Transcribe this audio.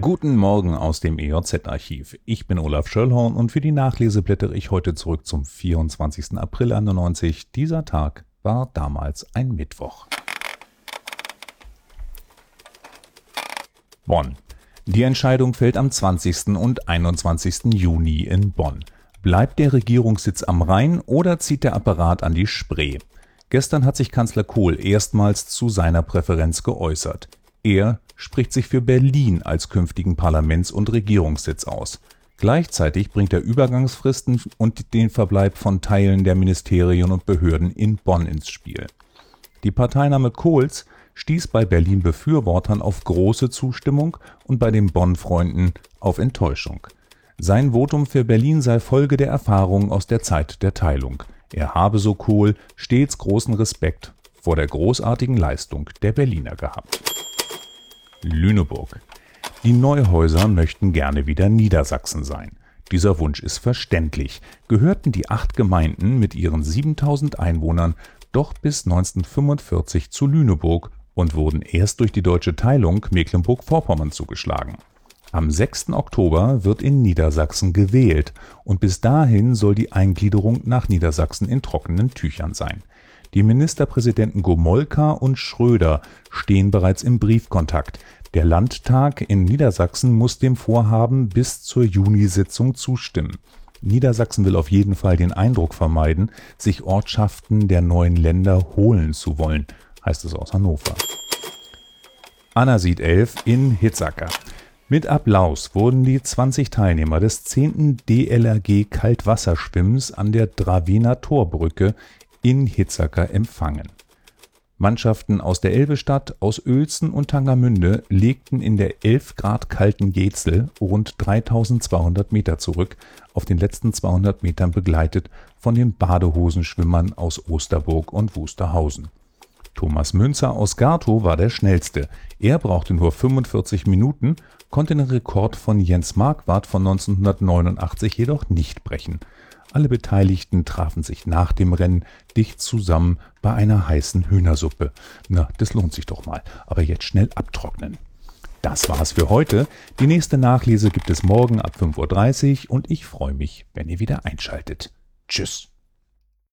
Guten Morgen aus dem EJZ-Archiv. Ich bin Olaf Schöllhorn und für die Nachlese blättere ich heute zurück zum 24. April 91. Dieser Tag war damals ein Mittwoch. Bonn. Die Entscheidung fällt am 20. und 21. Juni in Bonn. Bleibt der Regierungssitz am Rhein oder zieht der Apparat an die Spree? Gestern hat sich Kanzler Kohl erstmals zu seiner Präferenz geäußert. Er spricht sich für Berlin als künftigen Parlaments- und Regierungssitz aus. Gleichzeitig bringt er Übergangsfristen und den Verbleib von Teilen der Ministerien und Behörden in Bonn ins Spiel. Die Parteinahme Kohls stieß bei Berlin-Befürwortern auf große Zustimmung und bei den Bonn-Freunden auf Enttäuschung. Sein Votum für Berlin sei Folge der Erfahrungen aus der Zeit der Teilung. Er habe, so Kohl, stets großen Respekt vor der großartigen Leistung der Berliner gehabt. Lüneburg. Die Neuhäuser möchten gerne wieder Niedersachsen sein. Dieser Wunsch ist verständlich. Gehörten die acht Gemeinden mit ihren 7000 Einwohnern doch bis 1945 zu Lüneburg und wurden erst durch die deutsche Teilung Mecklenburg-Vorpommern zugeschlagen. Am 6. Oktober wird in Niedersachsen gewählt und bis dahin soll die Eingliederung nach Niedersachsen in trockenen Tüchern sein. Die Ministerpräsidenten Gomolka und Schröder stehen bereits im Briefkontakt. Der Landtag in Niedersachsen muss dem Vorhaben bis zur Junisitzung zustimmen. Niedersachsen will auf jeden Fall den Eindruck vermeiden, sich Ortschaften der neuen Länder holen zu wollen, heißt es aus Hannover. Anna sieht 11 in Hitzacker. Mit Applaus wurden die 20 Teilnehmer des 10. DLRG Kaltwasserschwimmens an der Dravena Torbrücke in Hitzacker empfangen. Mannschaften aus der Elbestadt, aus Uelzen und Tangermünde legten in der 11 Grad kalten Getzel rund 3200 Meter zurück, auf den letzten 200 Metern begleitet von den Badehosenschwimmern aus Osterburg und Wusterhausen. Thomas Münzer aus Gartow war der schnellste. Er brauchte nur 45 Minuten, konnte den Rekord von Jens Marquardt von 1989 jedoch nicht brechen. Alle Beteiligten trafen sich nach dem Rennen dicht zusammen bei einer heißen Hühnersuppe. Na, das lohnt sich doch mal. Aber jetzt schnell abtrocknen. Das war's für heute. Die nächste Nachlese gibt es morgen ab 5.30 Uhr und ich freue mich, wenn ihr wieder einschaltet. Tschüss.